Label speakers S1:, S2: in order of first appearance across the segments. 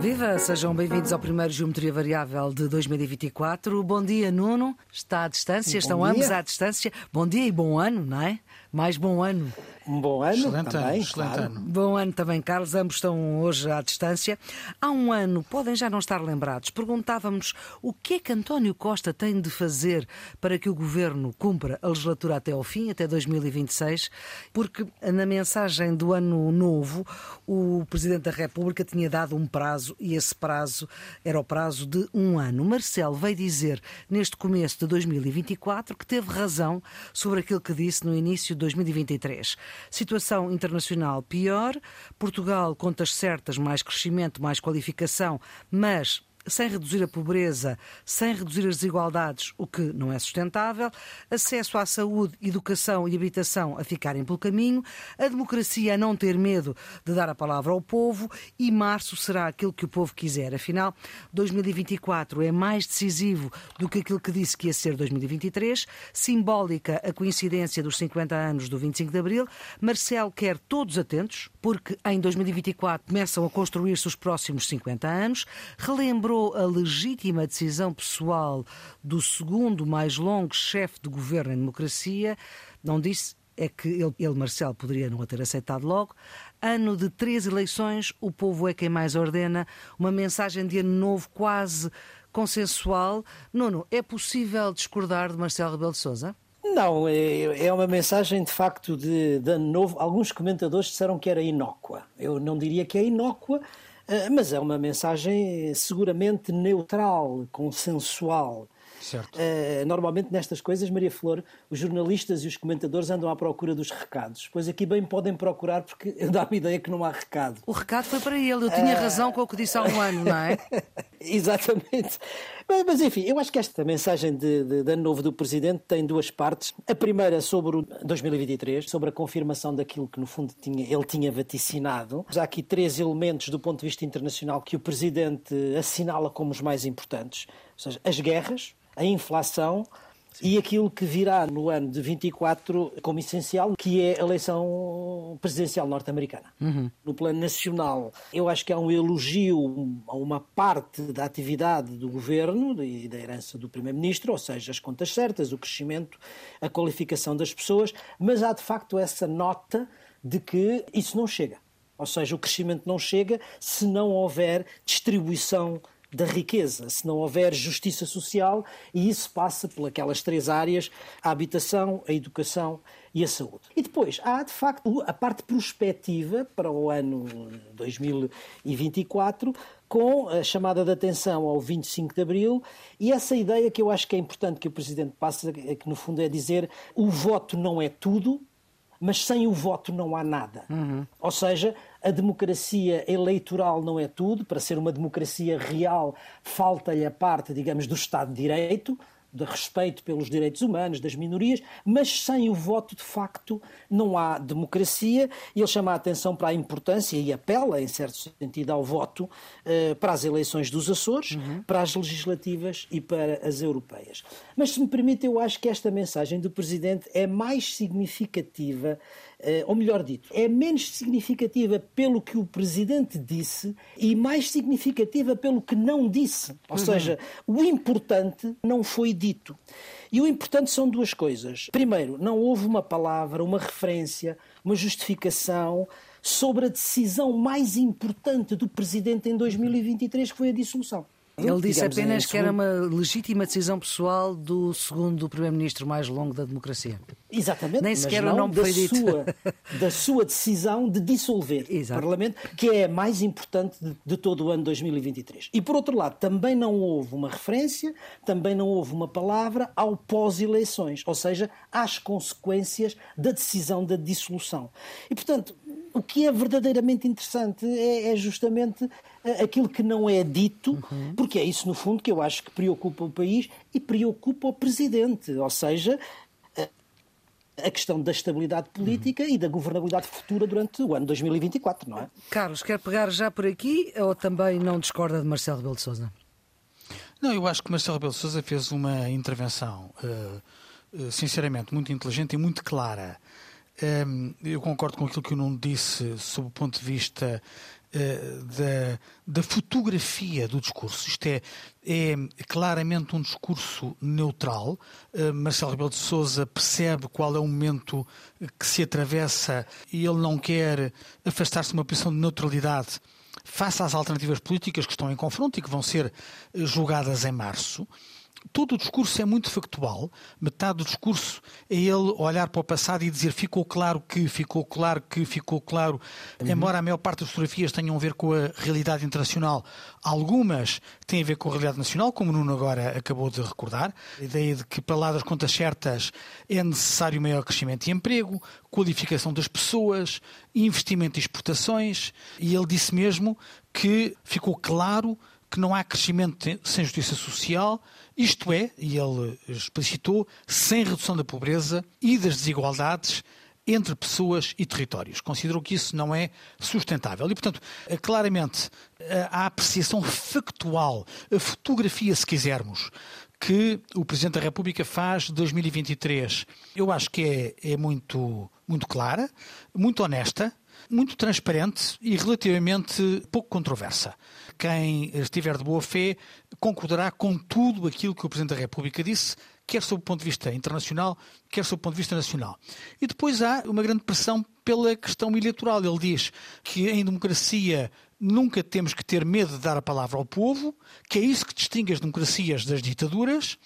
S1: Viva, sejam bem-vindos ao primeiro Geometria Variável de 2024. Bom dia, Nuno. Está à distância, estão
S2: bom
S1: ambos
S2: dia.
S1: à distância. Bom dia e bom ano, não é? Mais bom ano.
S2: Um bom ano
S3: Excelente
S2: também,
S3: ano, excelente
S2: claro.
S3: ano.
S1: Bom ano também, Carlos. Ambos estão hoje à distância. Há um ano, podem já não estar lembrados, perguntávamos o que é que António Costa tem de fazer para que o governo cumpra a legislatura até ao fim, até 2026, porque na mensagem do ano novo, o Presidente da República tinha dado um prazo e esse prazo era o prazo de um ano. Marcelo veio dizer neste começo de 2024 que teve razão sobre aquilo que disse no início de 2023. Situação internacional pior, Portugal contas certas, mais crescimento, mais qualificação, mas sem reduzir a pobreza, sem reduzir as desigualdades, o que não é sustentável, acesso à saúde, educação e habitação a ficarem pelo caminho, a democracia a não ter medo de dar a palavra ao povo e março será aquilo que o povo quiser. Afinal, 2024 é mais decisivo do que aquilo que disse que ia ser 2023, simbólica a coincidência dos 50 anos do 25 de Abril. Marcelo quer todos atentos, porque em 2024 começam a construir-se os próximos 50 anos, relembrou a legítima decisão pessoal do segundo mais longo chefe de governo em democracia, não disse é que ele, ele, Marcelo, poderia não a ter aceitado logo. Ano de três eleições, o povo é quem mais ordena. Uma mensagem de ano novo quase consensual. Nuno, é possível discordar de Marcelo Rebelo de Sousa?
S2: Não, é, é uma mensagem de facto de, de ano novo. Alguns comentadores disseram que era inócua. Eu não diria que é inócua, mas é uma mensagem seguramente neutral, consensual.
S3: Certo.
S2: Uh, normalmente nestas coisas, Maria Flor, os jornalistas e os comentadores andam à procura dos recados. Pois aqui bem podem procurar, porque dá-me ideia que não há recado.
S1: O recado foi para ele. Eu tinha uh... razão com o que disse há um ano, não é?
S2: Exatamente. Mas, mas, enfim, eu acho que esta mensagem de, de, de ano novo do Presidente tem duas partes. A primeira sobre o 2023, sobre a confirmação daquilo que no fundo tinha, ele tinha vaticinado. Há aqui três elementos do ponto de vista internacional que o Presidente assinala como os mais importantes. Ou seja, as guerras, a inflação Sim. e aquilo que virá no ano de 24 como essencial, que é a eleição presidencial norte-americana.
S1: Uhum.
S2: No plano nacional, eu acho que há um elogio a uma parte da atividade do governo e da herança do primeiro-ministro, ou seja, as contas certas, o crescimento, a qualificação das pessoas, mas há de facto essa nota de que isso não chega. Ou seja, o crescimento não chega se não houver distribuição da riqueza, se não houver justiça social, e isso passa por aquelas três áreas: a habitação, a educação e a saúde. E depois há, de facto, a parte prospectiva para o ano 2024, com a chamada de atenção ao 25 de Abril, e essa ideia que eu acho que é importante que o Presidente passe, que no fundo é dizer o voto não é tudo, mas sem o voto não há nada.
S1: Uhum.
S2: Ou seja, a democracia eleitoral não é tudo. Para ser uma democracia real, falta-lhe a parte, digamos, do Estado de Direito, de respeito pelos direitos humanos, das minorias, mas sem o voto, de facto, não há democracia. E ele chama a atenção para a importância e apela, em certo sentido, ao voto eh, para as eleições dos Açores,
S1: uhum.
S2: para as legislativas e para as europeias. Mas, se me permite, eu acho que esta mensagem do Presidente é mais significativa ou melhor dito, é menos significativa pelo que o Presidente disse e mais significativa pelo que não disse. Ou
S1: Uhum.
S2: seja, o importante não foi dito. E o importante são duas coisas. Primeiro, não houve uma palavra, uma referência, uma justificação sobre a decisão mais importante do Presidente em 2023, que foi a dissolução.
S1: Ele disse
S2: Digamos,
S1: apenas que era uma legítima decisão pessoal do segundo primeiro-ministro mais longo da democracia.
S2: Exatamente,
S1: Nem sequer o nome
S2: da
S1: foi dito.
S2: Sua, da sua decisão de dissolver
S1: Exato.
S2: o Parlamento, que é a mais importante de, de todo o ano 2023. E, por outro lado, também não houve uma referência, também não houve uma palavra ao pós-eleições, ou seja, às consequências da decisão da dissolução. E, portanto, o que é verdadeiramente interessante é, é justamente eh, aquilo que não é dito, porque é isso, no fundo, que eu acho que preocupa o país e preocupa o Presidente. Ou seja, a questão da estabilidade política e da governabilidade futura durante o ano 2024, não é?
S1: Carlos, quer pegar já por aqui ou também não discorda de Marcelo Rebelo de Sousa?
S3: Não, eu acho que Marcelo Rebelo de Sousa fez uma intervenção, uh, uh, sinceramente, muito inteligente e muito clara. Um, eu concordo com aquilo que o Nuno disse sob o ponto de vista uh, da, da, fotografia do discurso. Isto é, é claramente um discurso neutral. Uh, Marcelo Rebelo de Sousa percebe qual é o momento que se atravessa e ele não quer afastar-se de uma posição de neutralidade face às alternativas políticas que estão em confronto e que vão ser julgadas em março todo o discurso é muito factual. Metade do discurso é ele olhar para o passado e dizer ficou claro que, ficou claro que, ficou claro. Uhum. Embora a maior parte das fotografias tenham a ver com a realidade internacional, algumas têm a ver com a realidade nacional, como o Nuno agora acabou de recordar. A ideia de que, para lá das contas certas, é necessário maior crescimento e emprego, qualificação das pessoas, investimento e exportações. E ele disse mesmo que ficou claro que não há crescimento sem justiça social, isto é, e ele explicitou, sem redução da pobreza e das desigualdades entre pessoas e territórios. Considerou que isso não é sustentável. E, portanto, eh, claramente, eh, a apreciação factual, a fotografia, se quisermos, que o Presidente da República faz de 2023, eu acho que é, é muito, muito clara, muito honesta, muito transparente e relativamente pouco controversa. Quem estiver de boa fé concordará com tudo aquilo que o Presidente da República disse, quer sob o ponto de vista internacional, quer sob o ponto de vista nacional. E depois há uma grande pressão pela questão eleitoral. Ele diz que em democracia nunca temos que ter medo de dar a palavra ao povo, que é isso que distingue as democracias das ditaduras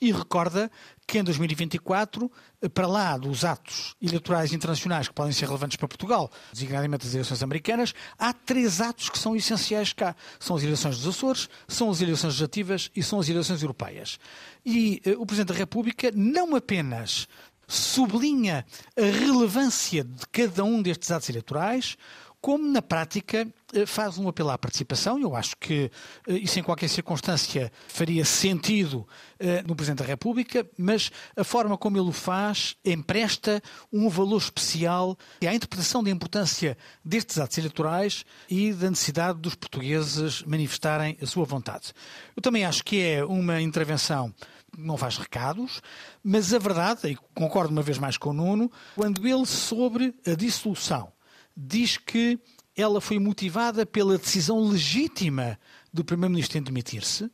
S3: e recorda que em 2024, para lá dos atos eleitorais internacionais que podem ser relevantes para Portugal, designadamente as eleições americanas, há três atos que são essenciais cá. São as eleições dos Açores, são as eleições legislativas e são as eleições europeias. E uh, o Presidente da República não apenas sublinha a relevância de cada um destes atos eleitorais, como na prática eh, faz um apelo à participação. Eu acho que eh, isso em qualquer circunstância faria sentido eh, no Presidente da República, mas a forma como ele o faz empresta um valor especial à interpretação da importância destes atos eleitorais e da necessidade dos portugueses manifestarem a sua vontade. Eu também acho que é uma intervenção não faz recados, mas a verdade, e concordo uma vez mais com o Nuno, quando ele sobre a dissolução diz que ela foi motivada pela decisão legítima do Primeiro-Ministro em demitir-se,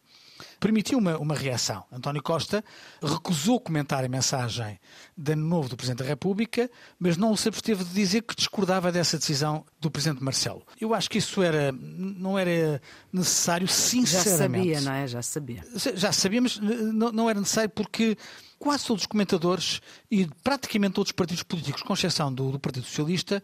S3: permitiu uma, uma reação. António Costa recusou comentar a mensagem de ano novo do Presidente da República, mas não se absteve de dizer que discordava dessa decisão do Presidente Marcelo. Eu acho que isso era, não era necessário, sinceramente.
S1: Já sabia, não é? Já sabia.
S3: Já sabia, mas não, não era necessário porque quase todos os comentadores e praticamente todos os partidos políticos, com exceção do, do Partido Socialista,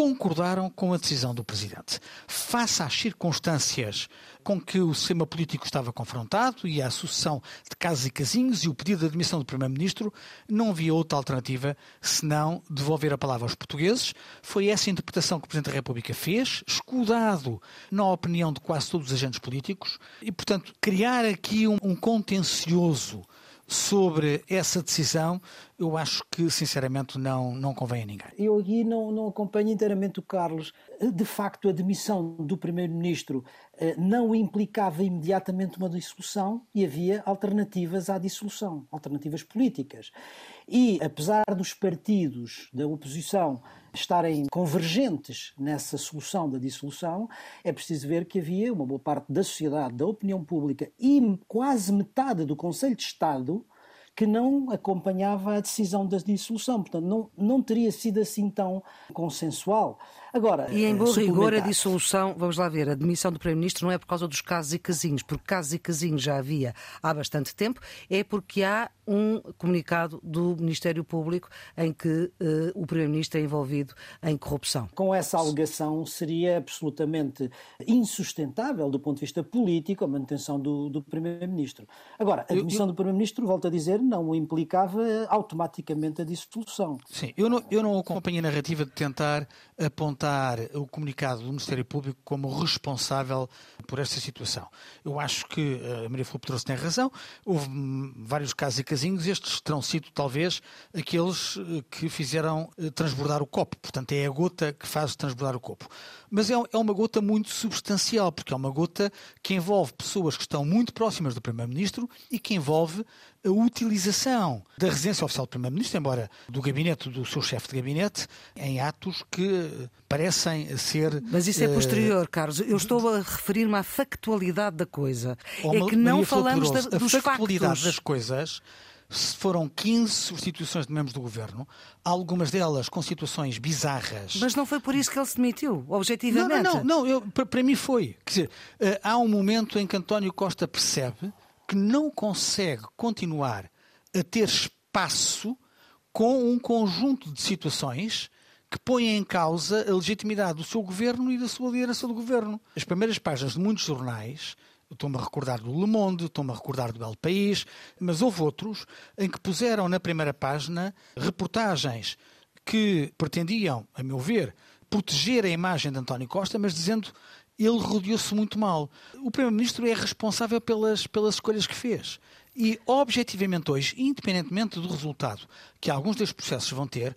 S3: concordaram com a decisão do Presidente. Face às circunstâncias com que o sistema político estava confrontado e à sucessão de casos e casinhos e o pedido de admissão do Primeiro-Ministro, não havia outra alternativa senão devolver a palavra aos portugueses. Foi essa a interpretação que o Presidente da República fez, escudado na opinião de quase todos os agentes políticos, e, portanto, criar aqui um, um contencioso sobre essa decisão, eu acho que, sinceramente, não, não convém a ninguém.
S2: Eu aqui não, não acompanho inteiramente o Carlos. De facto, a demissão do Primeiro-Ministro eh, não implicava imediatamente uma dissolução e havia alternativas à dissolução, alternativas políticas. E, apesar dos partidos da oposição estarem convergentes nessa solução da dissolução, é preciso ver que havia uma boa parte da sociedade, da opinião pública e quase metade do Conselho de Estado que não acompanhava a decisão da dissolução. Portanto, não, não teria sido assim tão consensual. Agora,
S1: e em bom rigor, a dissolução, vamos lá ver, a demissão do Primeiro-Ministro não é por causa dos casos e casinhos, porque casos e casinhos já havia há bastante tempo, é porque há um comunicado do Ministério Público em que uh, o Primeiro-Ministro é envolvido em corrupção.
S2: Com essa alegação seria absolutamente insustentável do ponto de vista político a manutenção do, do Primeiro-Ministro. Agora, a demissão eu, eu... do Primeiro-Ministro, volto a dizer, não implicava automaticamente a dissolução.
S3: Sim, eu não, eu não acompanho a narrativa de tentar apontar o comunicado do Ministério Público como responsável por esta situação. Eu acho que a Maria Filipe trouxe tem razão. Houve vários casos e casinhos, estes terão sido talvez aqueles eh, que fizeram eh, transbordar o copo. Portanto, é a gota que faz transbordar o copo. Mas é, é uma gota muito substancial, porque é uma gota que envolve pessoas que estão muito próximas do Primeiro-Ministro e que envolve a utilização da residência oficial do Primeiro-Ministro, embora do gabinete do seu chefe de gabinete, em atos que parecem ser.
S1: Mas isso é
S3: uh,
S1: posterior, Carlos. Eu estou a referir-me à factualidade da coisa. é que não falamos da, dos
S3: A factualidade
S1: factos.
S3: das coisas foram 15 substituições de membros do governo, algumas delas com situações bizarras.
S1: Mas não foi por isso que ele se demitiu, objetivamente.
S3: Não, não, não, não para, para, mim foi. Quer dizer, uh, há um momento em que António Costa percebe que não consegue continuar a ter espaço com um conjunto de situações que põem em causa a legitimidade do seu governo e da sua liderança do governo. As primeiras páginas de muitos jornais, estou-me a recordar do Le Monde, estou-me a recordar do El País, mas houve outros em que puseram na primeira página reportagens que pretendiam, a meu ver, proteger a imagem de António Costa, mas dizendo ele rodeou-se muito mal. O Primeiro-Ministro é responsável pelas, pelas escolhas que fez. E, objetivamente, hoje, independentemente do resultado que alguns destes processos vão ter,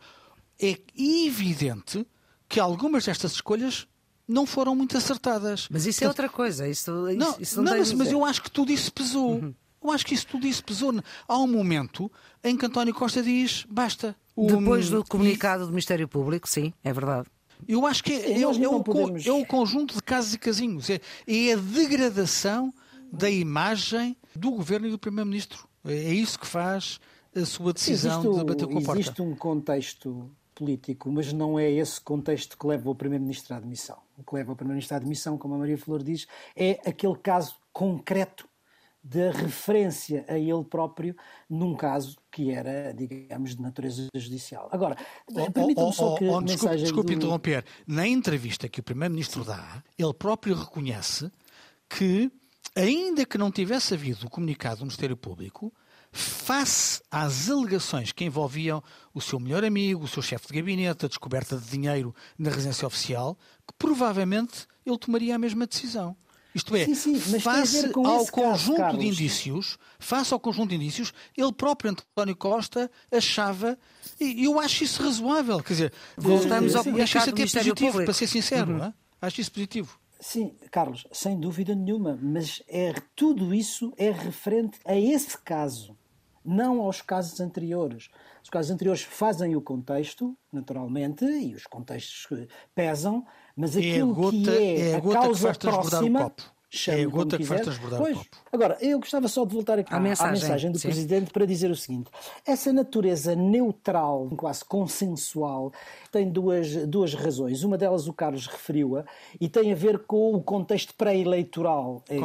S3: é evidente que algumas destas escolhas não foram muito acertadas.
S1: Mas isso é outra coisa. Isso,
S3: não,
S1: isso não,
S3: não mas, mas, eu acho que tudo isso pesou. Uhum. Eu acho que isso tudo isso pesou. Há um momento em que António Costa diz basta.
S1: Depois do comunicado do Ministério Público, sim, é verdade.
S3: Eu acho que é, é, é, o, podemos... é, o, conjunto de casos e casinhos. É, é, a degradação da imagem do governo e do primeiro-ministro. É, é isso que faz a sua decisão
S2: existe,
S3: de bater com a porta.
S2: Existe um contexto político, mas não é esse contexto que leva o primeiro-ministro à admissão. O que leva o primeiro-ministro à admissão, como a Maria Flor diz, é aquele caso concreto da referência a ele próprio num caso que era, digamos, de natureza judicial. Agora, permitam-me só que oh, oh,
S3: desculpe, desculpe
S2: do...
S3: interromper. Na entrevista que o Primeiro-Ministro dá, ele próprio reconhece que, ainda que não tivesse havido o comunicado do Ministério Público, face às alegações que envolviam o seu melhor amigo, o seu chefe de gabinete, a descoberta de dinheiro na residência oficial, que provavelmente ele tomaria a mesma decisão. Isto é, sim, sim, face ao conjunto caso, de indícios, face ao conjunto de indícios, ele próprio António Costa achava, e eu acho isso razoável, quer dizer,
S1: voltamos ao acho isso até
S3: positivo,
S1: público.
S3: para ser sincero, uhum. é? acho isso positivo.
S2: Sim, Carlos, sem dúvida nenhuma, mas é, tudo isso é referente a esse caso, não aos casos anteriores. Os casos anteriores fazem o contexto, naturalmente, e os contextos pesam, mas aquilo é a gota, que é,
S3: é a,
S2: a causa
S3: que
S2: próxima
S3: é a gota que faz transbordar pois. o copo.
S2: Agora, eu gostava só de voltar aqui à, mensagem, à mensagem do sim. Presidente para dizer o seguinte: essa natureza neutral, quase consensual, tem duas, duas razões. Uma delas o Carlos referiu-a e tem a ver com o contexto pré-eleitoral
S3: é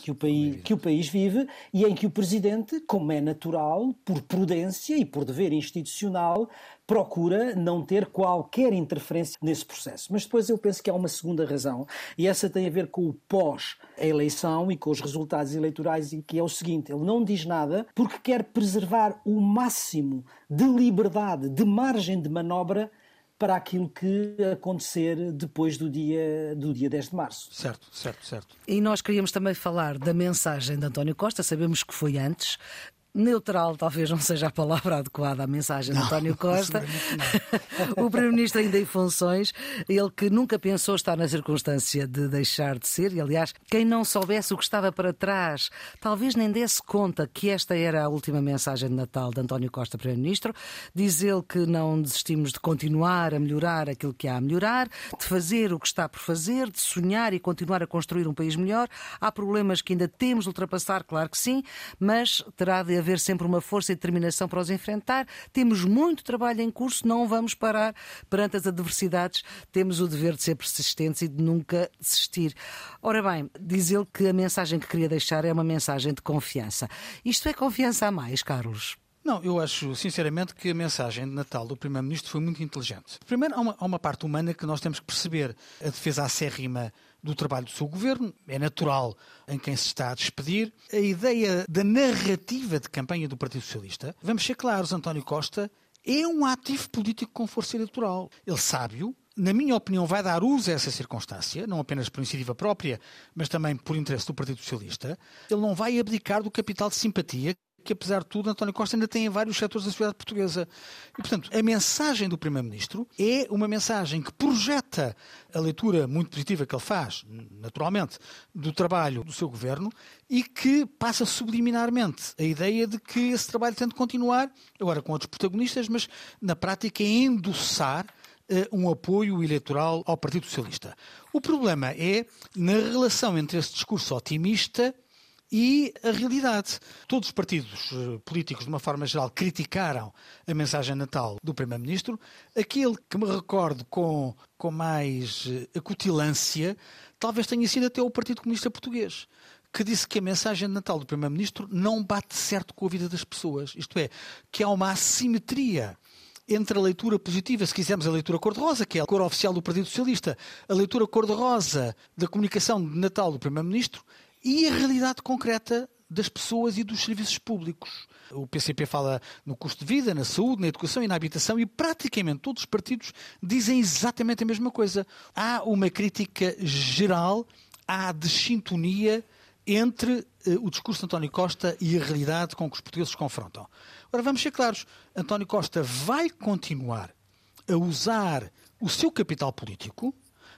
S2: que, o país, é que o país vive e em que o Presidente, como é natural, por prudência e por dever institucional, procura não ter qualquer interferência nesse processo. Mas depois eu penso que há uma segunda razão, e essa tem a ver com o pós-eleição e com os resultados eleitorais, e que é o seguinte: ele não diz nada porque quer preservar o máximo de liberdade, de margem de manobra para aquilo que acontecer depois do dia, do dia 10 de março.
S3: Certo, certo, certo.
S1: E nós queríamos também falar da mensagem de António Costa, sabemos que foi antes, Neutral talvez não seja a palavra adequada à mensagem
S3: não,
S1: de António Costa. o Primeiro-Ministro ainda em funções, ele que nunca pensou estar na circunstância de deixar de ser, e aliás, quem não soubesse o que estava para trás, talvez nem desse conta que esta era a última mensagem de Natal de António Costa, Primeiro-Ministro. Diz ele que não desistimos de continuar a melhorar aquilo que há a melhorar, de fazer o que está por fazer, de sonhar e continuar a construir um país melhor. Há problemas que ainda temos de ultrapassar, claro que sim, mas terá de haver sempre uma força e determinação para os enfrentar. Temos muito trabalho em curso, não vamos parar perante as adversidades. Temos o dever de ser persistentes e de nunca desistir. Ora bem, diz ele que a mensagem que queria deixar é uma mensagem de confiança. Isto é confiança a mais, Carlos?
S3: Não, eu acho sinceramente que a mensagem de Natal do Primeiro-Ministro foi muito inteligente. Primeiro, há uma, há uma, parte humana que nós temos que perceber. A defesa acérrima do trabalho do seu governo é natural em quem se está a despedir. A ideia da narrativa de campanha do Partido Socialista, vamos ser claros, António Costa é um ativo político com força eleitoral. Ele sabe-o, na minha opinião, vai dar uso a essa circunstância, não apenas por iniciativa própria, mas também por interesse do Partido Socialista. Ele não vai abdicar do capital de simpatia que, apesar de tudo, António Costa ainda tem em vários setores da sociedade portuguesa. E, portanto, a mensagem do Primeiro-Ministro é uma mensagem que projeta a leitura muito positiva que ele faz, naturalmente, do trabalho do seu governo e que passa subliminarmente a ideia de que esse trabalho tem de continuar, agora com outros protagonistas, mas na prática é endossar uh, um apoio eleitoral ao Partido Socialista. O problema é na relação entre esse discurso otimista e a realidade. Todos os partidos eh, políticos, de uma forma geral, criticaram a mensagem natal do Primeiro-Ministro. Aquele que me recordo com, com mais eh, acutilância talvez tenha sido até o Partido Comunista Português que disse que a mensagem de Natal do Primeiro-Ministro não bate certo com a vida das pessoas. Isto é, que há uma assimetria entre a leitura positiva, se quisermos a leitura cor-de-rosa, que é a cor oficial do Partido Socialista, a leitura cor-de-rosa da comunicação de Natal do Primeiro-Ministro e a realidade concreta das pessoas e dos serviços públicos. O PCP fala no custo de vida, na saúde, na educação e na habitação e praticamente todos os partidos dizem exatamente a mesma coisa. Há uma crítica geral à desintonia entre eh, o discurso de António Costa e a realidade com que os portugueses se confrontam. Agora vamos ser claros, António Costa vai continuar a usar o seu capital político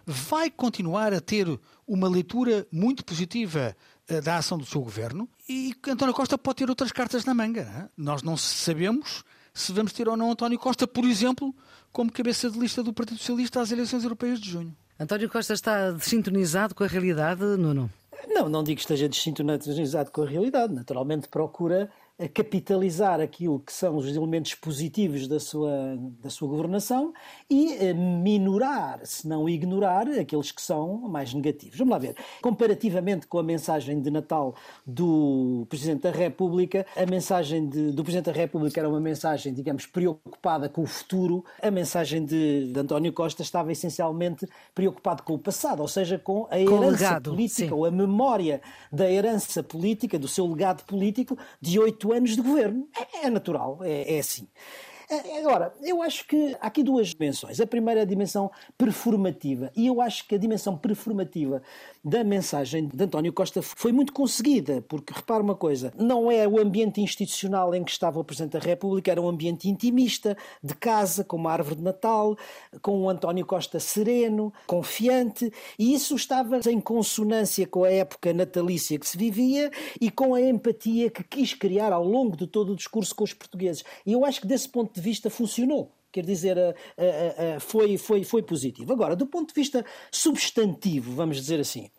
S3: vai continuar a ter uma leitura muito positiva uh, da ação do seu governo e António Costa pode ter outras cartas na manga. Não é? Nós não sabemos se vamos ter ou não António Costa, por exemplo, como cabeça de lista do Partido Socialista às eleições europeias de junho.
S1: António Costa está desintonizado com a realidade, Nuno?
S2: Não, não digo que esteja desintonizado com a realidade. Naturalmente procura a capitalizar aquilo que são os elementos positivos da sua, da sua governação e minorar, se não ignorar, aqueles que são mais negativos. Vamos lá ver. Comparativamente com a mensagem de Natal do Presidente da República, a mensagem de, do Presidente da República era uma mensagem, digamos, preocupada com o futuro, a mensagem de, de António Costa estava essencialmente preocupado com o passado, ou seja, com a herança legado, política sim. ou a memória da herança política, do seu legado político de oito oito anos de governo. É, é natural, é, é assim. É, agora, eu acho que há aqui duas dimensões. A primeira é a dimensão performativa, e eu acho que a dimensão performativa da mensagem de António Costa foi muito conseguida, porque repara uma coisa, não é o ambiente institucional em que estava o Presidente da República, era um ambiente intimista, de casa, com uma árvore de Natal, com o António Costa sereno, confiante, e isso estava em consonância com a época natalícia que se vivia e com a empatia que quis criar ao longo de todo o discurso com os portugueses. E eu acho que desse ponto de vista funcionou quer dizer, foi, foi, foi positivo. Agora, do ponto de vista substantivo, vamos dizer assim,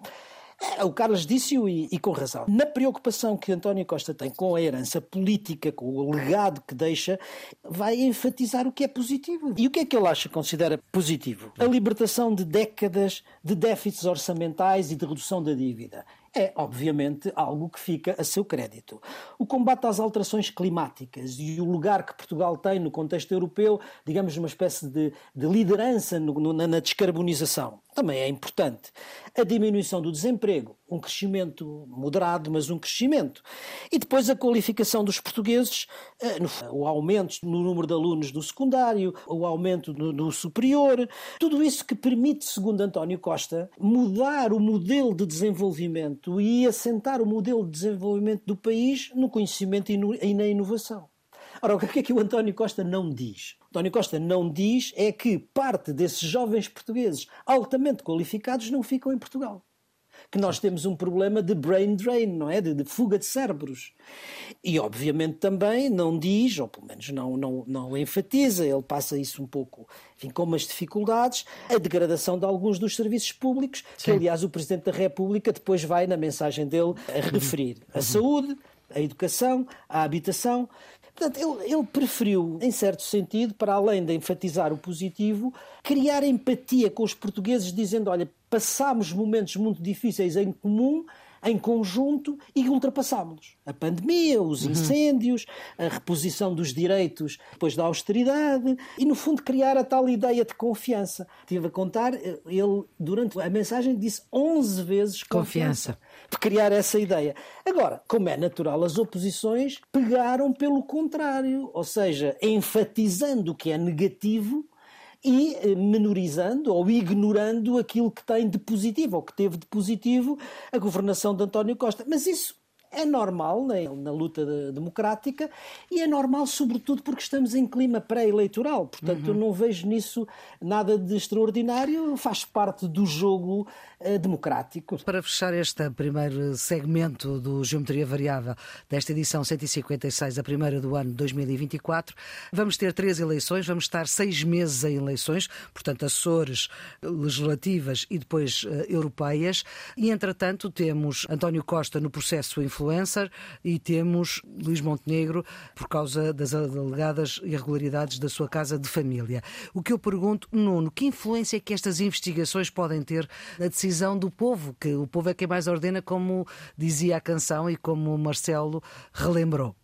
S2: o Carlos disse-o e, e, com razão. Na preocupação que António Costa tem com a herança política, com o legado que deixa, vai enfatizar o que é positivo. E o que é que ele acha, considera positivo? A libertação de décadas de déficits orçamentais e de redução da dívida é, obviamente, algo que fica a seu crédito. O combate às alterações climáticas e o lugar que Portugal tem no contexto europeu, digamos, uma espécie de, de liderança no, no, na descarbonização, também é importante. A diminuição do desemprego, um crescimento moderado, mas um crescimento. E depois a qualificação dos portugueses, eh, o aumento no número de alunos do secundário, o aumento do, do superior, tudo isso que permite, segundo António Costa, mudar o modelo de desenvolvimento e assentar o modelo de desenvolvimento do país no conhecimento e na inovação. Ora, o que é que o António Costa não diz? O António Costa não diz é que parte desses jovens portugueses altamente qualificados não ficam em Portugal que nós temos um problema de brain drain, não é? De, de, fuga de cérebros. E obviamente também não diz, ou pelo menos não, não, não enfatiza, ele passa isso um pouco, enfim, com umas dificuldades, a degradação de alguns dos serviços públicos, Sim. que aliás o Presidente da República depois vai na mensagem dele a referir. A saúde, a educação, a habitação. Portanto, ele, ele, preferiu, em certo sentido, para além de enfatizar o positivo, criar empatia com os portugueses, dizendo: olha, passámos momentos muito difíceis em comum, em conjunto, e ultrapassámos-los. A pandemia, os uhum. incêndios, a reposição dos direitos depois da austeridade, e no fundo criar a tal ideia de confiança. Estive a contar, ele, durante a mensagem, disse 11 vezes confiança. confiança de criar essa ideia. Agora, como é natural, as oposições pegaram pelo contrário, ou seja, enfatizando o que é negativo e eh, menorizando ou ignorando aquilo que tem de positivo, ou que teve de positivo a governação de António Costa. Mas isso é normal na, na luta de, democrática e é normal, sobretudo, porque estamos em clima pré-eleitoral. Portanto, uhum. eu não vejo nisso nada de extraordinário, faz parte do jogo uh, democrático.
S1: Para fechar este primeiro segmento do Geometria Variável desta edição 156, a primeira do ano 2024, vamos ter três eleições, vamos estar seis meses em eleições, portanto, Açores, legislativas e depois uh, europeias, e entretanto temos António Costa no processo influencer e temos Luís Montenegro por causa das alegadas irregularidades da sua casa de família. O que eu pergunto, Nuno, que influência é que estas investigações podem ter na decisão do povo? Que o povo é quem mais ordena, como dizia a canção e como o Marcelo relembrou.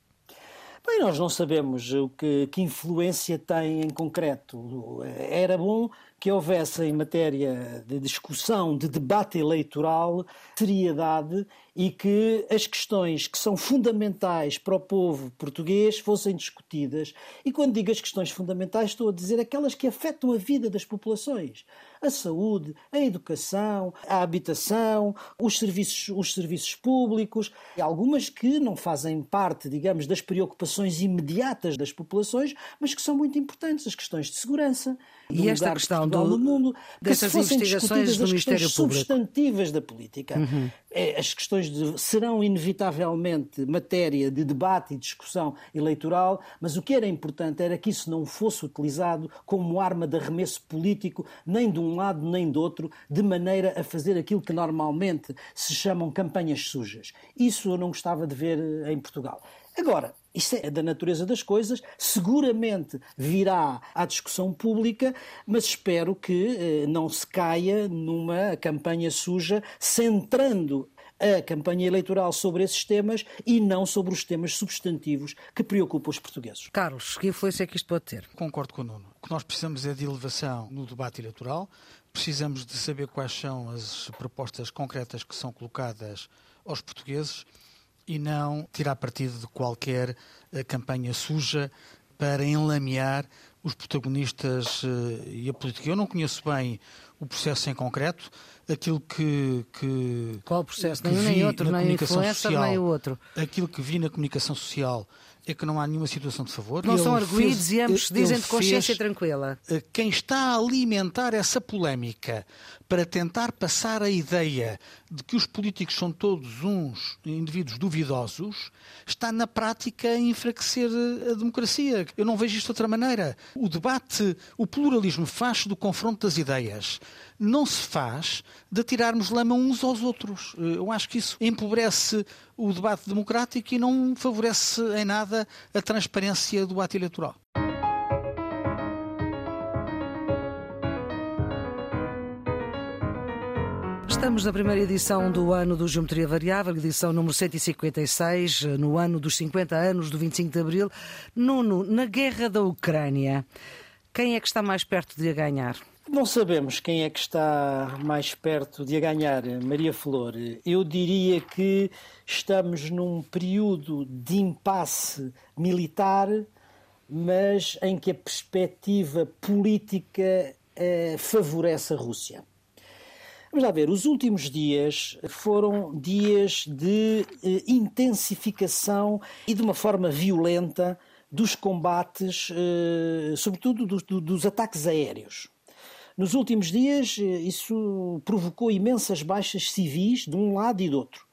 S2: Bem, nós não sabemos o que, que influência tem em concreto. Era bom que houvesse em matéria de discussão, de debate eleitoral, seriedade e que as questões que são fundamentais para o povo português fossem discutidas. E quando digo as questões fundamentais, estou a dizer aquelas que afetam a vida das populações. A saúde, a educação, a habitação, os serviços, os serviços públicos, e algumas que não fazem parte, digamos, das preocupações imediatas das populações, mas que são muito importantes, as questões de segurança.
S1: E esta questão do,
S2: no mundo,
S1: que se fossem
S2: investigações
S1: do Ministério
S2: questões
S1: Público.
S2: substantivas da política. Uhum. É, as questões de, serão inevitavelmente matéria de debate e discussão eleitoral, mas o que era importante era que isso não fosse utilizado como arma de arremesso político, nem de um lado nem do outro, de maneira a fazer aquilo que normalmente se chamam campanhas sujas. Isso eu não gostava de ver eh, em Portugal. Agora, isso é da natureza das coisas, seguramente virá à discussão pública, mas espero que eh, não se caia numa campanha suja, centrando a campanha eleitoral sobre esses temas e não sobre os temas substantivos que preocupam os portugueses.
S1: Carlos, que influência é que isto pode ter?
S3: Concordo com o Nuno. O que nós precisamos é de elevação no debate eleitoral, precisamos de saber quais são as propostas concretas que são colocadas aos portugueses e não tirar partido de qualquer eh, campanha suja para enlamear os protagonistas eh, e a política. Eu não conheço bem o processo em concreto, aquilo que. que
S1: Qual o processo? Que nem um nem outro, nem influencer, social, nem o outro.
S3: Aquilo que vi na comunicação social é que não há nenhuma situação de favor.
S1: Não ele são arguídos e ambos dizem de consciência tranquila.
S3: Eh, quem está a alimentar essa polémica para tentar passar a ideia de que os políticos são todos uns indivíduos duvidosos, está na prática a enfraquecer a democracia. Eu não vejo isto de outra maneira. O debate, o pluralismo faz do confronto das ideias. Não se faz de tirarmos lama uns aos outros. Eh, eu acho que isso empobrece o debate democrático e não favorece em nada a transparência do ato eleitoral.
S1: Estamos na primeira edição do ano do Geometria Variável, edição número 156, no ano dos 50 anos do 25 de Abril. Nuno, na guerra da Ucrânia, quem é que está mais perto de a ganhar?
S2: Não sabemos quem é que está mais perto de a ganhar, Maria Flor. Eu diria que estamos num período de impasse militar, mas em que a perspectiva política eh, favorece a Rússia. Vamos lá ver, os últimos dias foram dias de eh, intensificação e de uma forma violenta dos combates, eh, sobretudo do, do, dos ataques aéreos. Nos últimos dias, eh, isso provocou imensas baixas civis de um lado e do outro.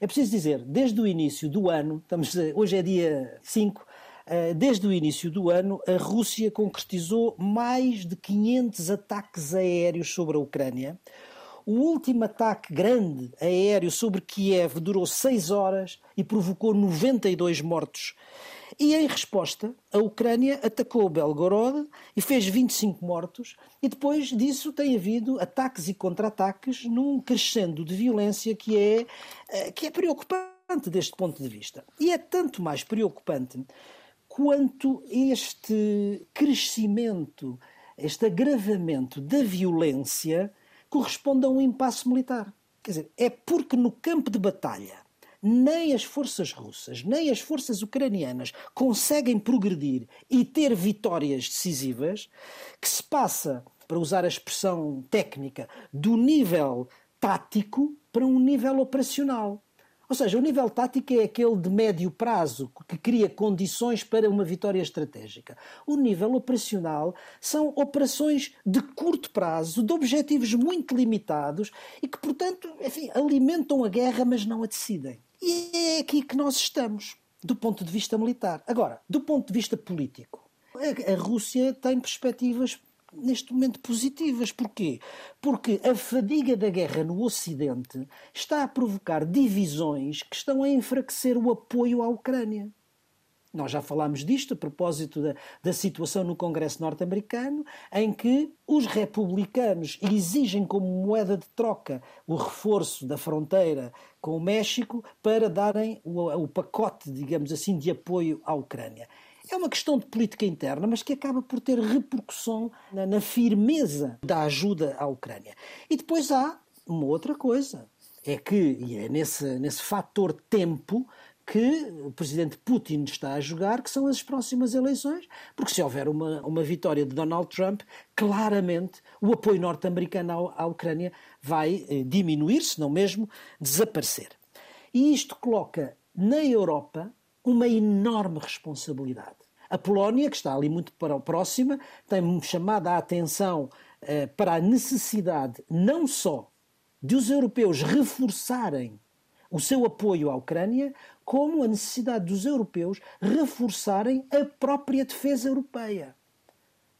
S2: É preciso dizer, desde o início do ano, estamos, hoje é dia 5, eh, desde o início do ano, a Rússia concretizou mais de 500 ataques aéreos sobre a Ucrânia, o último ataque grande aéreo sobre Kiev durou seis horas e provocou 92 mortos. E em resposta, a Ucrânia atacou Belgorod e fez 25 mortos, e depois disso tem havido ataques e contra-ataques num crescendo de violência que é, eh, que é preocupante deste ponto de vista. E é tanto mais preocupante quanto este crescimento, este agravamento da violência corresponde a um impasse militar. Quer dizer, é porque no campo de batalha nem as forças russas, nem as forças ucranianas conseguem progredir e ter vitórias decisivas, que se passa, para usar a expressão técnica, do nível tático para um nível operacional. Ou seja, o nível tático é aquele de médio prazo, que cria condições para uma vitória estratégica. O nível operacional são operações de curto prazo, de objetivos muito limitados e que, portanto, enfim, alimentam a guerra, mas não a decidem. E é aqui que nós estamos, do ponto de vista militar. Agora, do ponto de vista político, a Rússia tem perspectivas neste momento positivas. Porquê? Porque a fadiga da guerra no Ocidente está a provocar divisões que estão a enfraquecer o apoio à Ucrânia. Nós já falámos disto a propósito da, da situação no Congresso norte-americano, em que os republicanos exigem como moeda de troca o reforço da fronteira com o México para darem o, o pacote, digamos assim, de apoio à Ucrânia. É uma questão de política interna, mas que acaba por ter repercussão na, na firmeza da ajuda à Ucrânia. E depois há uma outra coisa. É que, e é nesse, nesse fator tempo, que o presidente Putin está a jogar, que são as próximas eleições, porque se houver uma, uma vitória de Donald Trump, claramente o apoio norte-americano à, à, Ucrânia vai eh, diminuir, se não mesmo desaparecer. E isto coloca na Europa uma enorme responsabilidade. A Polónia, que está ali muito próxima, tem chamado a atenção eh, para a necessidade não só de os europeus reforçarem o seu apoio à Ucrânia, como a necessidade dos europeus reforçarem a própria defesa europeia.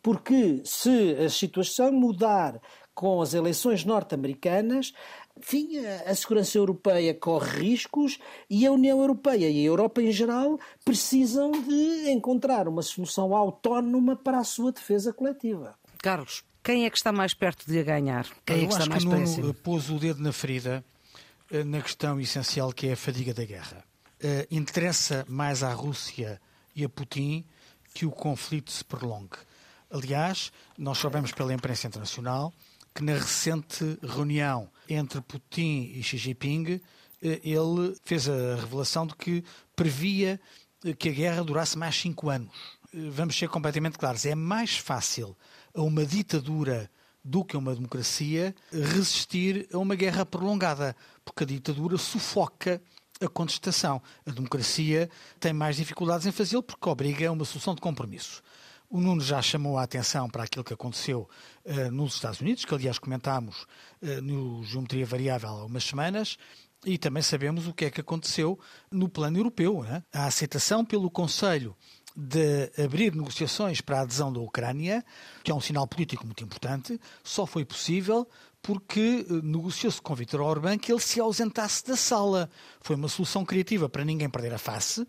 S2: Porque se a situação mudar com as eleições norte-americanas, enfim, a segurança europeia corre riscos e a União Europeia e a Europa em geral precisam de encontrar uma solução autónoma para a sua defesa coletiva.
S1: Carlos, quem é que está mais perto de a ganhar? Quem
S3: Eu
S1: é que está mais
S3: que
S1: próximo?
S3: pôs o dedo na ferida eh, na questão essencial que é a fadiga da guerra. Uh, interessa mais à Rússia e a Putin que o conflito se prolongue. Aliás, nós sabemos pela imprensa internacional que na recente reunião entre Putin e Xi Jinping, eh, ele fez a revelação de que previa eh, que a guerra durasse mais cinco anos. Vamos ser completamente claros: é mais fácil a uma ditadura do que a uma democracia resistir a uma guerra prolongada, porque a ditadura sufoca a contestação. A democracia tem mais dificuldades em fazê-lo porque obriga a uma solução de compromisso. O Nuno já chamou a atenção para aquilo que aconteceu uh, nos Estados Unidos, que aliás comentámos uh, no Geometria Variável há umas semanas, e também sabemos o que é que aconteceu no plano europeu. Né? A aceitação pelo Conselho de abrir negociações para a adesão da Ucrânia, que é um sinal político muito importante, só foi possível porque eh, negociou-se com Vítor Orbán que ele se ausentasse da sala. Foi uma solução criativa para ninguém perder a face,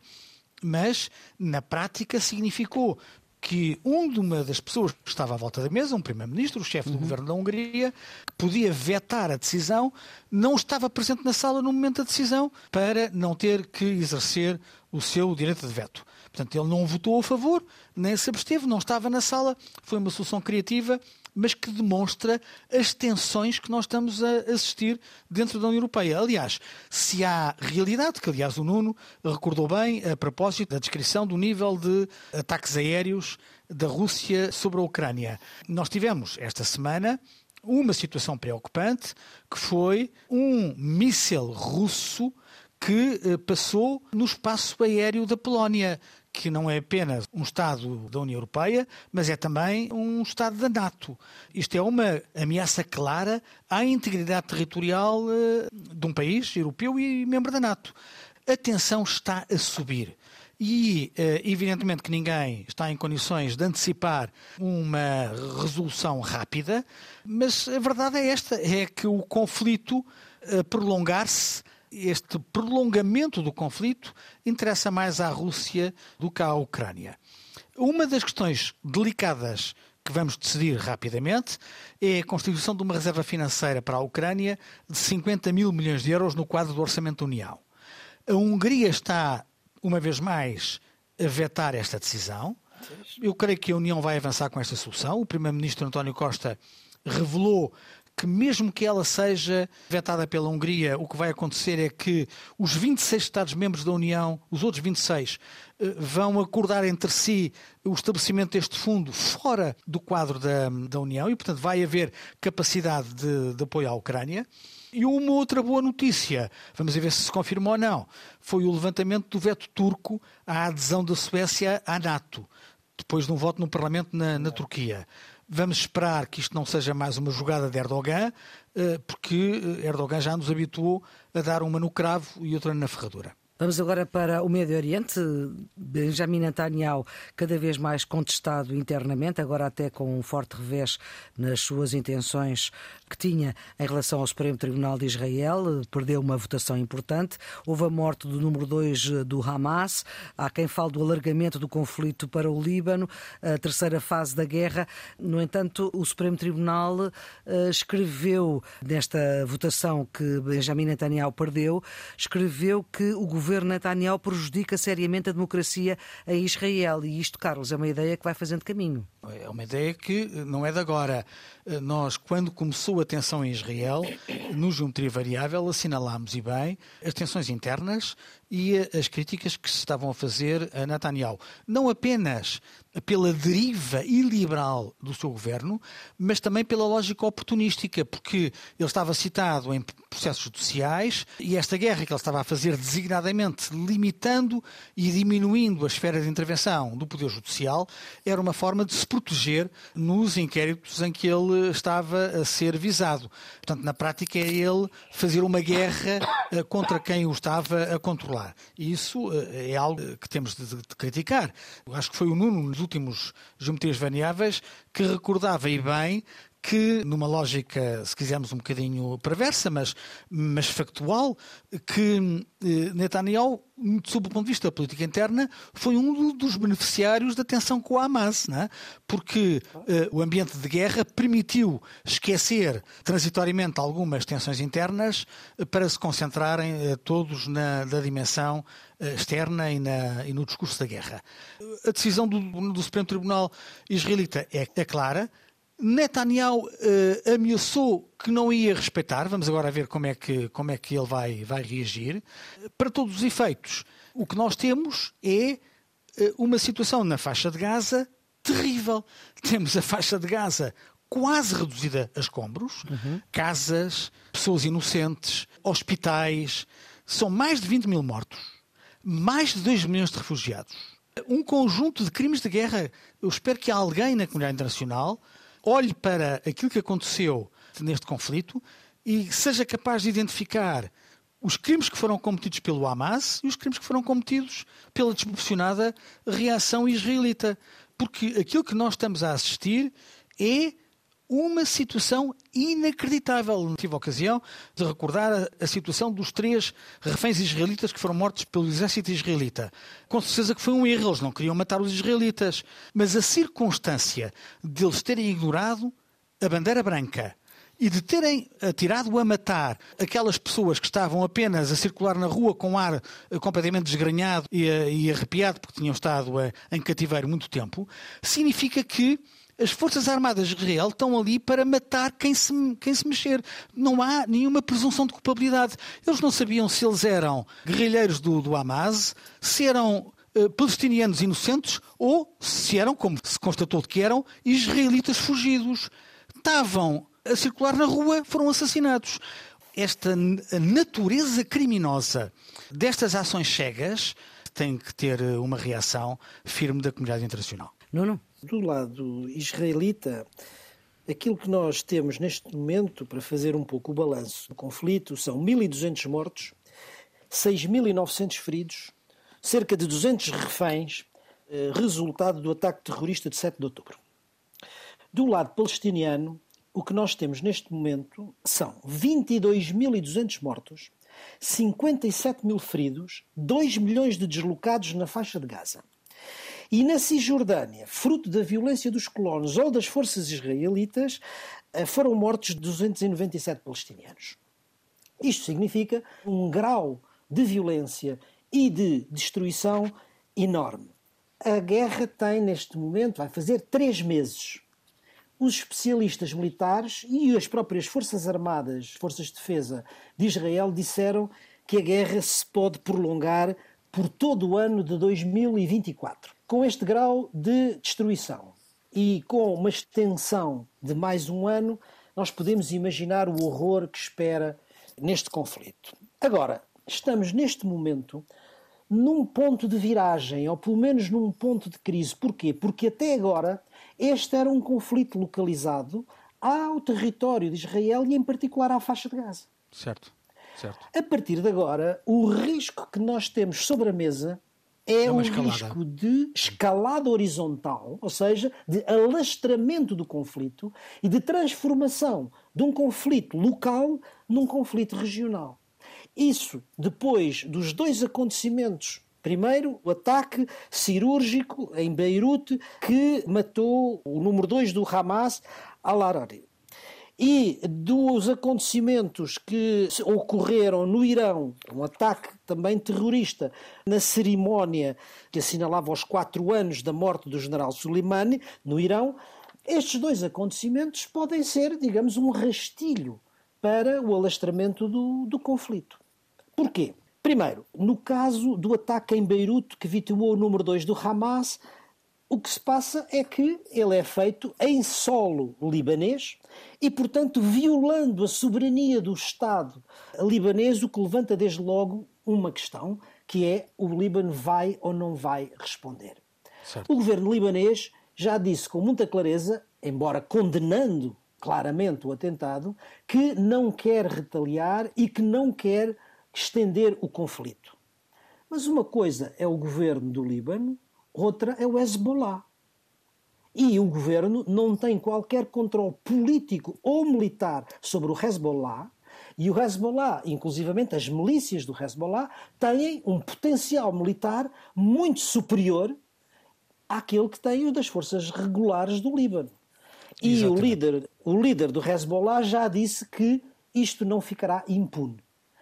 S3: mas na prática significou que uma das pessoas que estava à volta da mesa, um primeiro-ministro, o chefe do uhum. governo da Hungria, que podia vetar a decisão, não estava presente na sala no momento da decisão para não ter que exercer o seu direito de veto. Portanto, ele não votou a favor, nem se absteve, não estava na sala, foi uma solução criativa mas que demonstra as tensões que nós estamos a assistir dentro da União Europeia. Aliás, se há realidade, que aliás o Nuno recordou bem a propósito da descrição do nível de ataques aéreos da Rússia sobre a Ucrânia. Nós tivemos esta semana uma situação preocupante que foi um míssil russo que eh, passou no espaço aéreo da Polónia que não é apenas um Estado da União Europeia, mas é também um Estado da NATO. Isto é uma ameaça clara à integridade territorial eh, de um país europeu e membro da NATO. A tensão está a subir. E, eh, evidentemente, que ninguém está em condições de antecipar uma resolução rápida, mas a verdade é esta: é que o conflito a prolongar-se este prolongamento do conflito interessa mais à Rússia do que à Ucrânia. Uma das questões delicadas que vamos decidir rapidamente é a constituição de uma reserva financeira para a Ucrânia de 50 mil milhões de euros no quadro do Orçamento da União. A Hungria está, uma vez mais, a vetar esta decisão. Eu creio que a União vai avançar com esta solução. O Primeiro-Ministro António Costa revelou que mesmo que ela seja vetada pela Hungria, o que vai acontecer é que os 26 Estados-membros da União, os outros 26, eh, vão acordar entre si o estabelecimento deste fundo fora do quadro da, da União e, portanto, vai haver capacidade de, de apoio à Ucrânia. E uma outra boa notícia, vamos ver se se confirma ou não, foi o levantamento do veto turco à adesão da Suécia à NATO, depois de um voto no Parlamento na, na Turquia. Vamos esperar que isto não seja mais uma jogada de Erdogan, eh, porque eh, Erdogan já nos habituou a dar uma no cravo e outra na ferradura.
S1: Vamos agora para o Médio Oriente. Benjamin Netanyahu, cada vez mais contestado internamente, agora até com um forte revés nas suas intenções que tinha em relação ao Supremo Tribunal de Israel, perdeu uma votação importante. Houve a morte do número 2 do Hamas. Há quem fale do alargamento do conflito para o Líbano, a terceira fase da guerra. No entanto, o Supremo Tribunal uh, escreveu, nesta votação que Benjamin Netanyahu perdeu, escreveu que o governo Netanyahu prejudica seriamente a democracia em Israel. E isto, Carlos, é uma ideia que vai fazendo caminho.
S3: É uma ideia que não é de agora. Nós, quando começou a tensão em Israel, no Geometria Variável, assinalámos e bem as tensões internas e as críticas que se estavam a fazer a Netanyahu. Não apenas pela deriva iliberal do seu governo, mas também pela lógica oportunística, porque ele estava citado em processos judiciais e esta guerra que ele estava a fazer designadamente limitando e diminuindo a esfera de intervenção do Poder Judicial era uma forma de se proteger nos inquéritos em que ele estava a ser visado. Portanto, na prática, é ele fazer uma guerra eh, contra quem o estava a controlar. E isso eh, é algo que temos de criticar. Acho que foi o Nuno, últimos Geometrias Variáveis, que recordava e bem que, numa lógica, se quisermos, um bocadinho perversa, mas, mas factual, que eh, Netanyahu, sob o ponto de vista da política interna, foi um dos beneficiários da tensão com a Hamas, é? porque eh, o ambiente de guerra permitiu esquecer transitoriamente algumas tensões internas eh, para se concentrarem eh, todos na, na dimensão eh, externa e, na, e, no discurso da guerra. A decisão do, do Supremo Tribunal israelita é, é clara, Netanyahu uh, ameaçou que não ia respeitar, vamos agora ver como é que, como é que ele vai, vai reagir. Para todos os efeitos, o que nós temos é uh, uma situação na faixa de Gaza terrível. Temos a faixa de Gaza quase reduzida a escombros, uhum. casas, pessoas inocentes, hospitais. São mais de 20 mil mortos, mais de 2 milhões de refugiados. Um conjunto de crimes de guerra. Eu espero que alguém na comunidade internacional olhe para aquilo que aconteceu neste conflito e seja capaz de identificar os crimes que foram cometidos pelo Hamas e os crimes que foram cometidos pela desproporcionada reação israelita. Porque aquilo que nós estamos a assistir é uma situação inacreditável. Tive a ocasião de recordar a, a, situação dos três reféns israelitas que foram mortos pelo exército israelita. Com certeza que foi um erro, eles não queriam matar os israelitas. Mas a circunstância de eles terem ignorado a bandeira branca e de terem atirado a matar aquelas pessoas que estavam apenas a circular na rua com ar eh, completamente desgranhado e, eh, e arrepiado porque tinham estado eh, em cativeiro muito tempo, significa que as Forças Armadas de Israel estão ali para matar quem se, quem se mexer. Não há nenhuma presunção de culpabilidade. Eles não sabiam se eles eram guerrilheiros do, do Hamas, se eram uh, palestinianos inocentes ou se eram, como se constatou que eram, israelitas fugidos. Estavam a circular na rua, foram assassinados. Esta natureza criminosa destas ações cegas tem que ter eh, uma reação firme da comunidade internacional.
S1: Não, não.
S2: Do lado israelita, aquilo que nós temos neste momento para fazer um pouco o balanço do conflito são 1.200 mortos, 6.900 feridos, cerca de 200 reféns, eh, resultado do ataque terrorista de 7 de outubro. Do lado palestiniano, o que nós temos neste momento são 22.200 mortos, 57 mil feridos, 2 milhões de deslocados na faixa de Gaza. E na Cisjordânia, fruto da violência dos colonos ou das forças israelitas, eh, foram mortos 297 palestinianos. Isto significa um grau de violência e de destruição enorme. A guerra tem, neste momento, vai fazer três meses. Os especialistas militares e as próprias Forças Armadas, Forças de Defesa de Israel, disseram que a guerra se pode prolongar por todo o ano de 2024. Com este grau de destruição e com uma extensão de mais um ano, nós podemos imaginar o horror que espera neste conflito. Agora, estamos neste momento num ponto de viragem, ou pelo menos num ponto de crise. Porquê? Porque até agora este era um conflito localizado ao território de Israel e, em particular, à faixa de Gaza.
S3: Certo, certo.
S2: A partir de agora, o risco que nós temos sobre a mesa é, é um risco de escalada horizontal, ou seja, de alastramento do conflito e de transformação de um conflito local num conflito regional. Isso depois dos dois acontecimentos Primeiro, o ataque cirúrgico em Beirute que matou o número 2 do Hamas, Al-Arari. E dos acontecimentos que ocorreram no Irão, um ataque também terrorista, na cerimónia que assinalava os quatro anos da morte do general Soleimani, no Irão, estes dois acontecimentos podem ser, digamos, um rastilho para o alastramento do, do conflito. Porquê? Primeiro, no caso do ataque em Beirute que vitimou o número 2 do Hamas, o que se passa é que ele é feito em solo libanês e, portanto, violando a soberania do Estado libanês, o que levanta desde logo uma questão, que é o Líbano vai ou não vai responder. Certo. O governo libanês já disse com muita clareza, embora condenando claramente o atentado, que não quer retaliar e que não quer estender o conflito. Mas uma coisa é o governo do Líbano, outra é o Hezbollah. E o governo não tem qualquer controle político ou militar sobre o Hezbollah, e o Hezbollah, inclusivamente as milícias do Hezbollah, têm um potencial militar muito superior àquele que tem o das forças regulares do Líbano. E o líder, o líder do Hezbollah já disse que isto não ficará impune.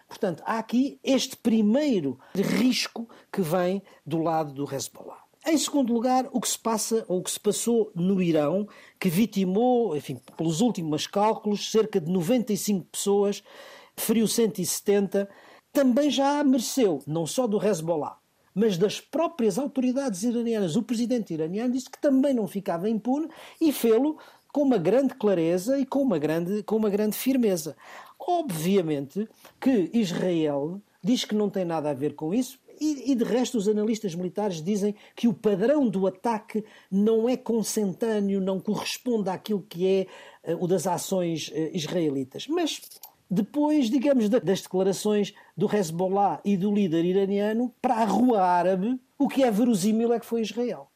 S2: Portanto, há aqui este primeiro risco que vem do lado do Hezbollah. Em segundo lugar, o que se passa ou o que se passou no Irão, que vitimou, enfim, pelos últimos cálculos, cerca de 95 pessoas, feriu 170, também já mereceu, não só do Hezbollah, mas das próprias autoridades iranianas. O presidente iraniano disse que também não ficava impune e fê-lo com uma grande clareza e com uma grande, com uma grande firmeza. Obviamente que Israel diz que não tem nada a ver com isso, e, e, de resto, os analistas militares dizem que o padrão do ataque não é consentâneo, não corresponde àquilo que é uh, o das ações uh, israelitas. Mas depois, digamos, das declarações do Hezbollah e do líder iraniano, para a rua árabe, o que é verosímil é que foi Israel.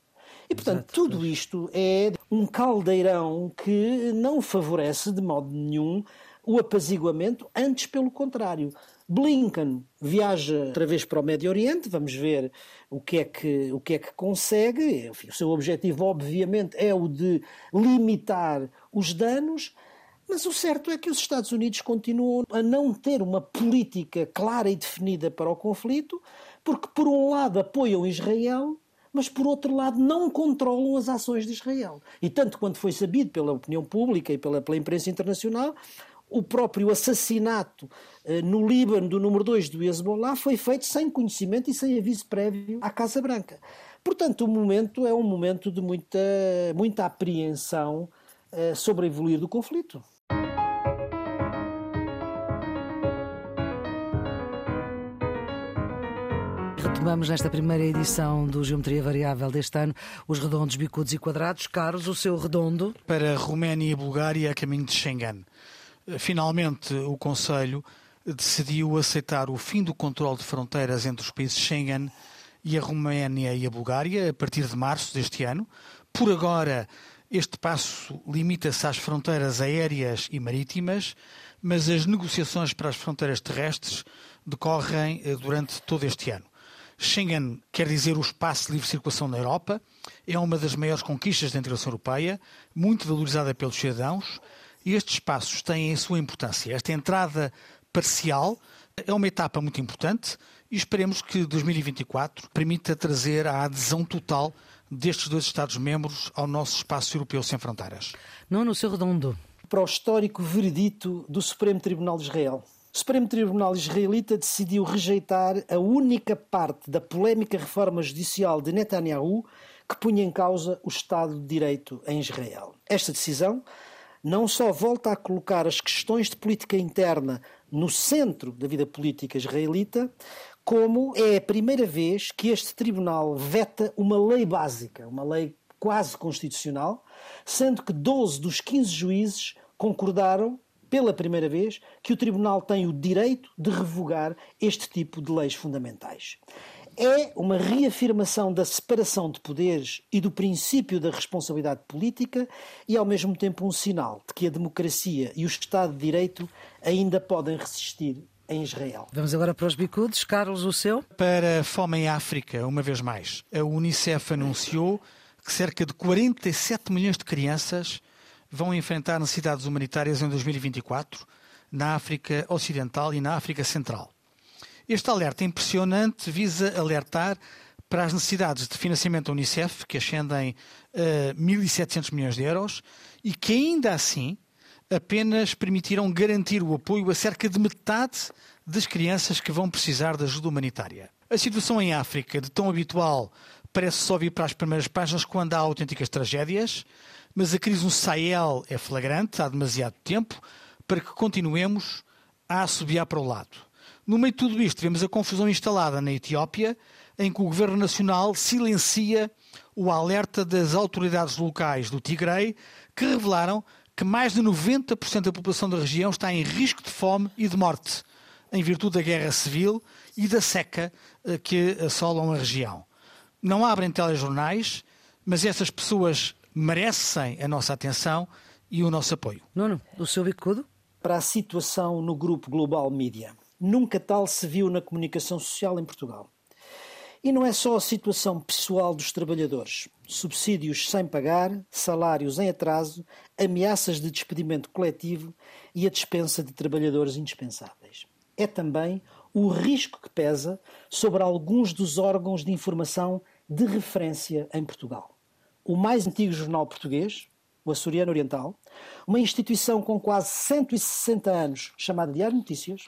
S2: E, portanto, Exato. tudo isto é um caldeirão que não favorece de modo nenhum o apaziguamento, antes pelo contrário. Blinken viaja outra vez para o Médio Oriente, vamos ver o que é que, o que, é que consegue. Enfim, o seu objetivo, obviamente, é o de limitar os danos, mas o certo é que os Estados Unidos continuam a não ter uma política clara e definida para o conflito, porque, por um lado, apoiam Israel mas por outro lado não controlam as ações de Israel. E tanto quanto foi sabido pela opinião pública e pela, pela imprensa internacional, o próprio assassinato eh, no Líbano do número 2 do Hezbollah foi feito sem conhecimento e sem aviso prévio à Casa Branca. Portanto, o momento é um momento de muita, muita apreensão eh, sobre a evoluir do conflito.
S1: Retomamos nesta primeira edição do Geometria Variável deste ano os redondos, bicudos e quadrados. Carlos, o seu redondo?
S3: Para Roménia e Bulgária, a caminho de Schengen. Finalmente, o Conselho decidiu aceitar o fim do controle de fronteiras entre os países Schengen e a Roménia e a Bulgária a partir de março deste ano. Por agora, este passo limita-se às fronteiras aéreas e marítimas, mas as negociações para as fronteiras terrestres decorrem eh, durante todo este ano. Schengen quer dizer o espaço de livre circulação na Europa, é uma das maiores conquistas da integração europeia, muito valorizada pelos cidadãos, e estes espaços têm a sua importância. Esta entrada parcial é uma etapa muito importante e esperemos que 2024 permita trazer a adesão total destes dois Estados-membros ao nosso espaço europeu sem fronteiras.
S1: Não no seu redondo.
S2: Para o histórico veredito do Supremo Tribunal de Israel. O Supremo Tribunal israelita decidiu rejeitar a única parte da polémica reforma judicial de Netanyahu que punha em causa o Estado de Direito em Israel. Esta decisão não só volta a colocar as questões de política interna no centro da vida política israelita, como é a primeira vez que este tribunal veta uma lei básica, uma lei quase constitucional, sendo que 12 dos 15 juízes concordaram pela primeira vez que o tribunal tem o direito de revogar este tipo de leis fundamentais é uma reafirmação da separação de poderes e do princípio da responsabilidade política e, ao mesmo tempo, um sinal de que a democracia e o Estado de Direito ainda podem resistir em Israel.
S1: Vamos agora para os bicudos. Carlos, o seu?
S3: Para a fome em África, uma vez mais. A Unicef anunciou que cerca de 47 milhões de crianças vão enfrentar necessidades humanitárias em 2024 na África Ocidental e na África Central. Este alerta impressionante visa alertar para as necessidades de financiamento da Unicef, que ascendem a 1.700 milhões de euros, e que ainda assim apenas permitiram garantir o apoio a cerca de metade das crianças que vão precisar de ajuda humanitária. A situação em África, de tão habitual, parece só vir para as primeiras páginas quando há autênticas tragédias, mas a crise no Sahel é flagrante há demasiado tempo para que continuemos a assobiar para o lado. No meio de tudo isto, vemos a confusão instalada na Etiópia, em que o governo nacional silencia o alerta das autoridades locais do Tigray, que revelaram que mais de 90% da população da região está em risco de fome e de morte, em virtude da guerra civil e da seca eh, que assolam a região. Não abrem telejornais, mas essas pessoas merecem a nossa atenção e o nosso apoio.
S1: Nuno, o seu bicudo?
S2: Para a situação no grupo Global Media. Nunca tal se viu na comunicação social em Portugal. E não é só a situação pessoal dos trabalhadores. Subsídios sem pagar, salários em atraso, ameaças de despedimento coletivo e a dispensa de trabalhadores indispensáveis. É também o risco que pesa sobre alguns dos órgãos de informação de referência em Portugal. O mais antigo jornal português, o Açoriano Oriental, uma instituição com quase 160 anos chamada Diário Notícias,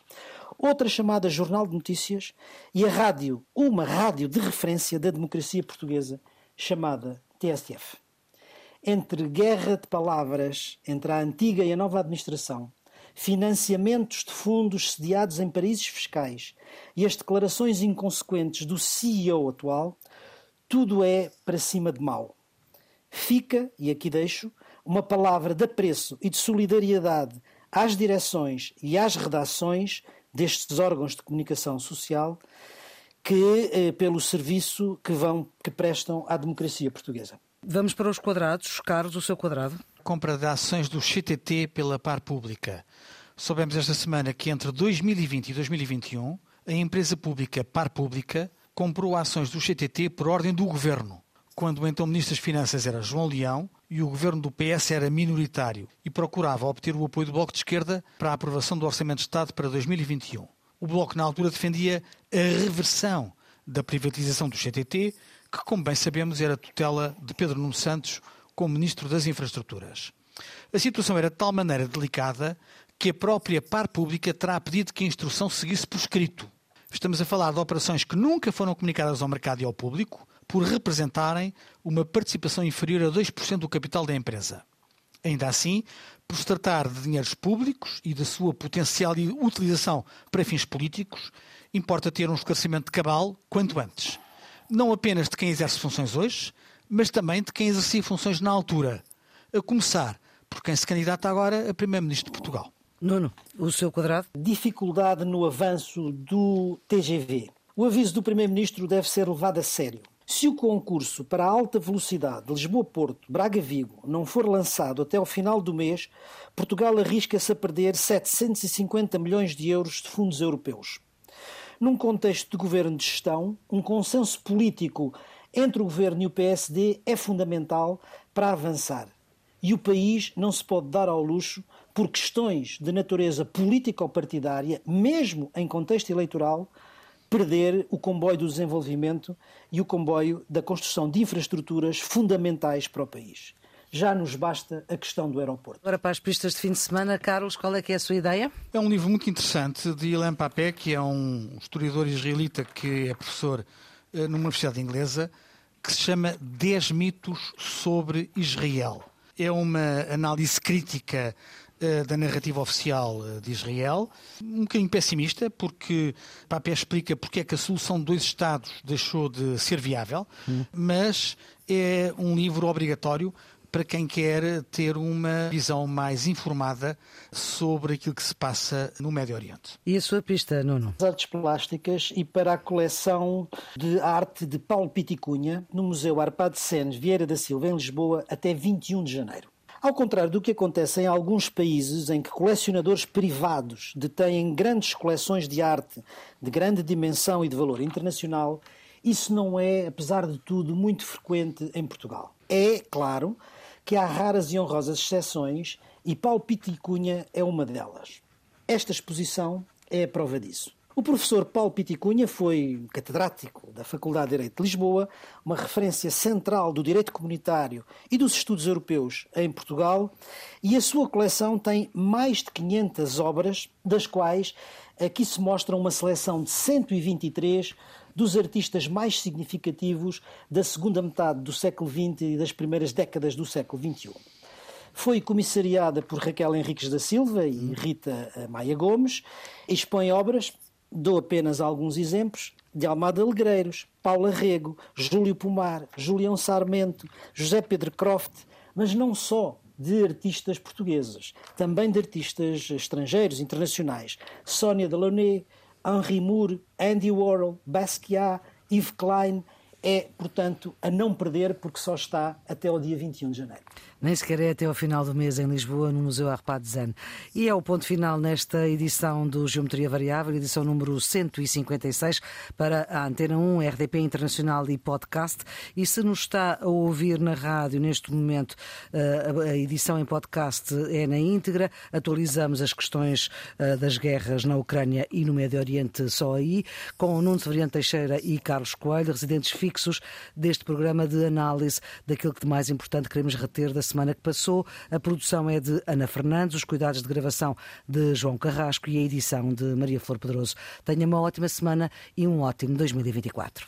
S2: outra chamada Jornal de Notícias e a rádio, uma rádio de referência da democracia portuguesa chamada TSF. Entre guerra de palavras entre a antiga e a nova administração, financiamentos de fundos sediados em paraísos fiscais e as declarações inconsequentes do CEO atual, tudo é para cima de mal. Fica, e aqui deixo, uma palavra de apreço e de solidariedade às direções e às redações destes órgãos de comunicação social que eh, pelo serviço que vão que prestam à democracia portuguesa.
S1: Vamos para os quadrados. Carlos, o seu quadrado.
S3: Compra de ações do CTT pela par pública. Soubemos esta semana que entre 2020 e 2021 a empresa pública Par Pública comprou ações do CTT por ordem do governo, quando o então Ministro das Finanças era João Leão e o governo do PS era minoritário e procurava obter o apoio do Bloco de Esquerda para a aprovação do Orçamento de Estado para 2021. O Bloco, na altura, defendia a reversão da privatização do CTT, que, como bem sabemos, era tutela de Pedro Nuno Santos como Ministro das Infraestruturas. A situação era de tal maneira delicada que a própria par pública terá pedido que a instrução seguisse por escrito. Estamos a falar de operações que nunca foram comunicadas ao mercado e ao público, por representarem uma participação inferior a 2% do capital da empresa. Ainda assim, por se tratar de dinheiros públicos e da sua potencial utilização para fins políticos, importa ter um esclarecimento de cabal quanto antes. Não apenas de quem exerce funções hoje, mas também de quem exercia funções na altura, a começar por quem se candidata agora a Primeiro-Ministro de Portugal.
S1: Nuno, o seu quadrado?
S2: Dificuldade no avanço do TGV. O aviso do Primeiro-Ministro deve ser levado a sério. Se o concurso para a alta velocidade Lisboa-Porto, Braga-Vigo não for lançado até ao final do mês, Portugal arrisca-se a perder 750 milhões de euros de fundos europeus. Num contexto de governo de gestão, um consenso político entre o governo e o PSD é fundamental para avançar. E o país não se pode dar ao luxo, por questões de natureza política ou partidária, mesmo em contexto eleitoral, perder o comboio do desenvolvimento e o comboio da construção de infraestruturas fundamentais para o país. Já nos basta a questão do aeroporto.
S1: Agora para as pistas de fim de semana, Carlos, qual é que é a sua ideia?
S3: É um livro muito interessante de Ilan Papé, que é um historiador israelita que é professor eh, numa universidade inglesa, que se chama 10 mitos sobre Israel. É uma análise crítica da narrativa oficial uh, de Israel, um bocadinho pessimista, porque Papé explica porque é que a solução de dois Estados deixou de ser viável, hum. mas é um livro obrigatório para quem quer ter uma visão mais informada sobre aquilo que se passa no Médio Oriente.
S1: E a sua pista, Nuno?
S2: As artes plásticas e para a coleção de arte de Paulo Piticunha no Museu Arpad Senes Vieira da Silva, em Lisboa, até 21 de janeiro. Ao contrário do que acontece em alguns países em que colecionadores privados detêm grandes coleções de arte de grande dimensão e de valor internacional, isso não é, apesar de tudo, muito frequente em Portugal. É, claro, que há raras e honrosas exceções e Paulo Piticunha é uma delas. Esta exposição é a prova disso. O professor Paulo Piticunha foi catedrático da Faculdade de Direito de Lisboa, uma referência central do direito comunitário e dos estudos europeus em Portugal, e a sua coleção tem mais de 500 obras, das quais aqui se mostra uma seleção de 123 dos artistas mais significativos da segunda metade do século XX e das primeiras décadas do século XXI. Foi comissariada por Raquel Henriques da Silva e Rita Maia Gomes, expõe obras, dou apenas alguns exemplos, de Almada Alegreiros, Paula Rego, Júlio Pomar, Julião Sarmento, José Pedro Croft, mas não só de artistas portugueses, também de artistas estrangeiros, internacionais. Sónia Delaunay, Henri Moore, Andy Warhol, Basquiat, Yves Klein, é, portanto, a não perder, porque só está até o dia 21 de janeiro.
S1: Nem sequer é até ao final do mês em Lisboa, no Museu Arpad Zan. E é o ponto final nesta edição do Geometria Variável, edição número 156, para a Antena 1, RDP Internacional e podcast. E se nos está a ouvir na rádio neste momento, eh, a edição em podcast é na íntegra. Atualizamos as questões eh, das guerras na Ucrânia e no Médio Oriente só aí, com o Nuno Severiano Teixeira e Carlos Coelho, residentes fixos deste programa de análise daquilo que de mais importante queremos reter da semana que passou. A produção é de Ana Fernandes, os cuidados de gravação de João Carrasco e a edição de Maria Flor Pedroso. Tenha uma ótima semana e um ótimo 2024.